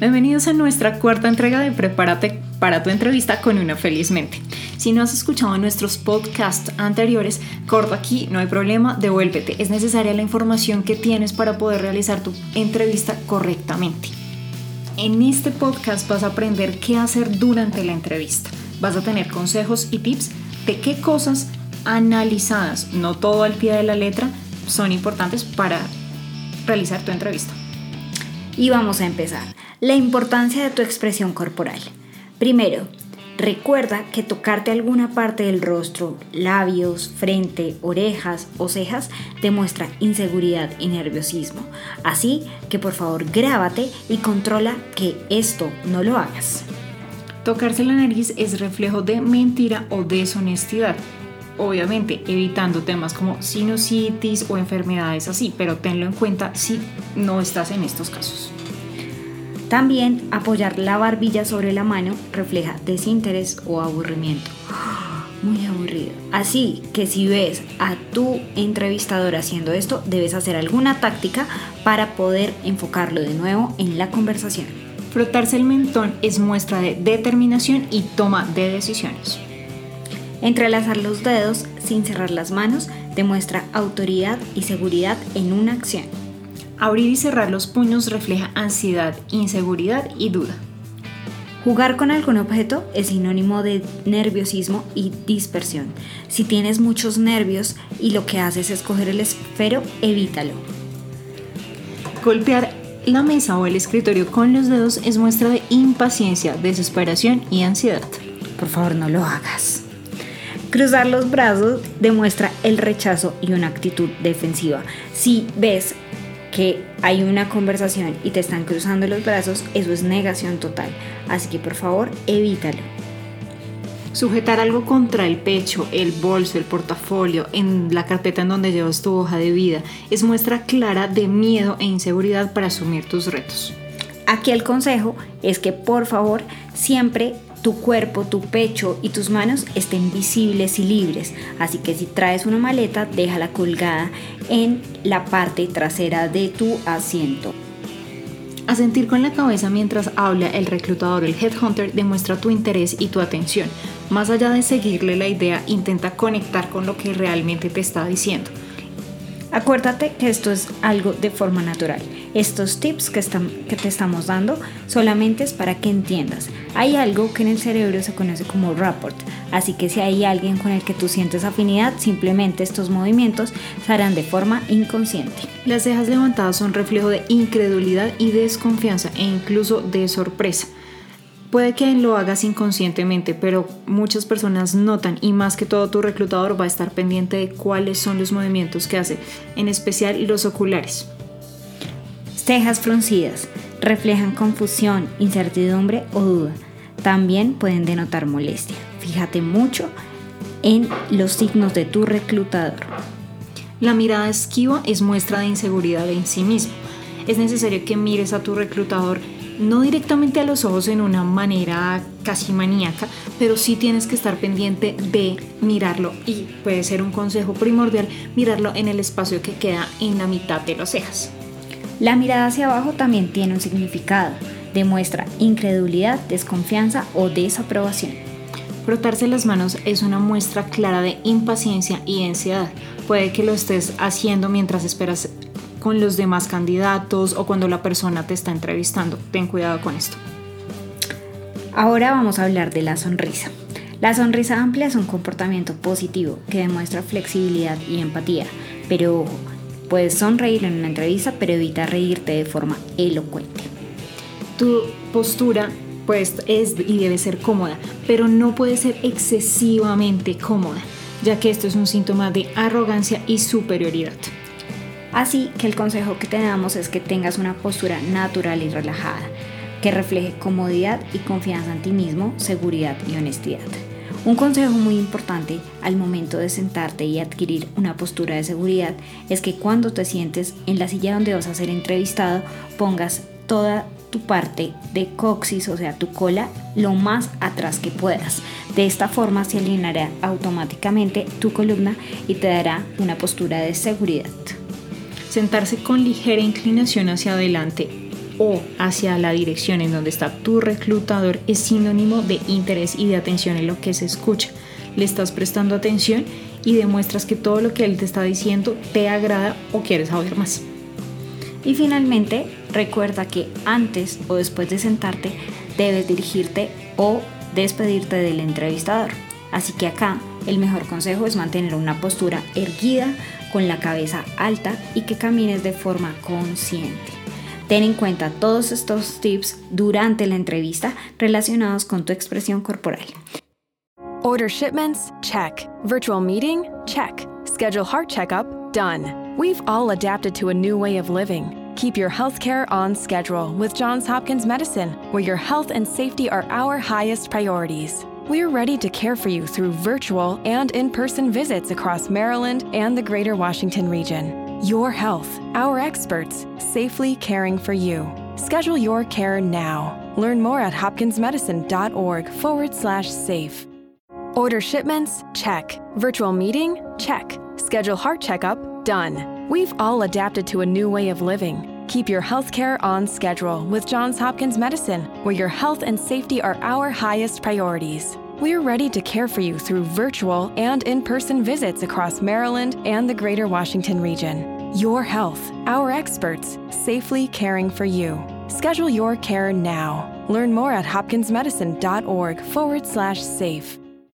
Bienvenidos a nuestra cuarta entrega de Prepárate para tu entrevista con una feliz mente. Si no has escuchado nuestros podcasts anteriores, corta aquí, no hay problema, devuélvete. Es necesaria la información que tienes para poder realizar tu entrevista correctamente. En este podcast vas a aprender qué hacer durante la entrevista. Vas a tener consejos y tips de qué cosas analizadas, no todo al pie de la letra, son importantes para realizar tu entrevista. Y vamos a empezar. La importancia de tu expresión corporal. Primero, recuerda que tocarte alguna parte del rostro, labios, frente, orejas o cejas demuestra inseguridad y nerviosismo. Así que por favor grábate y controla que esto no lo hagas. Tocarse la nariz es reflejo de mentira o deshonestidad. Obviamente evitando temas como sinusitis o enfermedades así, pero tenlo en cuenta si no estás en estos casos. También apoyar la barbilla sobre la mano refleja desinterés o aburrimiento. Muy aburrido. Así que si ves a tu entrevistador haciendo esto, debes hacer alguna táctica para poder enfocarlo de nuevo en la conversación. Frotarse el mentón es muestra de determinación y toma de decisiones. Entrelazar los dedos sin cerrar las manos demuestra autoridad y seguridad en una acción. Abrir y cerrar los puños refleja ansiedad, inseguridad y duda. Jugar con algún objeto es sinónimo de nerviosismo y dispersión. Si tienes muchos nervios y lo que haces es coger el esfero, evítalo. Golpear la mesa o el escritorio con los dedos es muestra de impaciencia, desesperación y ansiedad. Por favor, no lo hagas. Cruzar los brazos demuestra el rechazo y una actitud defensiva. Si ves que hay una conversación y te están cruzando los brazos, eso es negación total. Así que por favor, evítalo. Sujetar algo contra el pecho, el bolso, el portafolio, en la carpeta en donde llevas tu hoja de vida, es muestra clara de miedo e inseguridad para asumir tus retos. Aquí el consejo es que por favor siempre tu cuerpo, tu pecho y tus manos estén visibles y libres. Así que si traes una maleta, déjala colgada en la parte trasera de tu asiento. Asentir con la cabeza mientras habla el reclutador, el headhunter, demuestra tu interés y tu atención. Más allá de seguirle la idea, intenta conectar con lo que realmente te está diciendo. Acuérdate que esto es algo de forma natural. Estos tips que, que, te estamos dando solamente es para que entiendas. Hay algo que en el cerebro se conoce como rapport, así que si hay alguien con el que tú sientes afinidad, simplemente estos movimientos se harán de forma inconsciente. Las cejas levantadas son reflejo de incredulidad y desconfianza e incluso de sorpresa. Puede que lo hagas inconscientemente, pero muchas personas notan y más que todo tu reclutador va a estar pendiente de cuáles son los movimientos que hace, en especial los oculares. Cejas fruncidas reflejan confusión, incertidumbre o duda. También pueden denotar molestia. Fíjate mucho en los signos de tu reclutador. La mirada esquiva es muestra de inseguridad en sí mismo. Es necesario que mires a tu reclutador no directamente a los ojos en una manera casi maníaca, pero sí tienes que estar pendiente de mirarlo y puede ser un consejo primordial mirarlo en el espacio que queda en la mitad de las cejas. La mirada hacia abajo también tiene un significado, demuestra incredulidad, desconfianza o desaprobación. Frotarse las manos es una muestra clara de impaciencia y ansiedad. Puede que lo estés haciendo mientras esperas con los demás candidatos o cuando la persona te está entrevistando. Ten cuidado con esto. Ahora vamos a hablar de la sonrisa. La sonrisa amplia es un comportamiento positivo que demuestra flexibilidad y empatía, pero ojo, puedes sonreír en una entrevista, pero evita reírte de forma elocuente. Tu postura pues es y debe ser cómoda, pero no puede ser excesivamente cómoda, ya que esto es un síntoma de arrogancia y superioridad. Así que el consejo que te damos es que tengas una postura natural y relajada, que refleje comodidad y confianza en ti mismo, seguridad y honestidad. Un consejo muy importante al momento de sentarte y adquirir una postura de seguridad es que cuando te sientes en la silla donde vas a ser entrevistado pongas toda tu parte de coxis, o sea, tu cola, lo más atrás que puedas. De esta forma se alineará automáticamente tu columna y te dará una postura de seguridad. Sentarse con ligera inclinación hacia adelante o hacia la dirección en donde está tu reclutador es sinónimo de interés y de atención en lo que se escucha. Le estás prestando atención y demuestras que todo lo que él te está diciendo te agrada o quieres saber más. Y finalmente, recuerda que antes o después de sentarte debes dirigirte o despedirte del entrevistador. Así que acá el mejor consejo es mantener una postura erguida, con la cabeza alta y que camines de forma consciente. Ten en cuenta todos estos tips durante la entrevista relacionados con tu expresión corporal. Order shipments? Check. Virtual meeting? Check. Schedule heart checkup? Done. We've all adapted to a new way of living. Keep your healthcare on schedule with Johns Hopkins Medicine, where your health and safety are our highest priorities. We're ready to care for you through virtual and in person visits across Maryland and the greater Washington region. Your health, our experts, safely caring for you. Schedule your care now. Learn more at hopkinsmedicine.org forward slash safe. Order shipments? Check. Virtual meeting? Check. Schedule heart checkup? Done. We've all adapted to a new way of living. Keep your healthcare on schedule with Johns Hopkins Medicine, where your health and safety are our highest priorities. We're ready to care for you through virtual and in person visits across Maryland and the greater Washington region. Your health, our experts, safely caring for you. Schedule your care now. Learn more at hopkinsmedicine.org forward slash safe.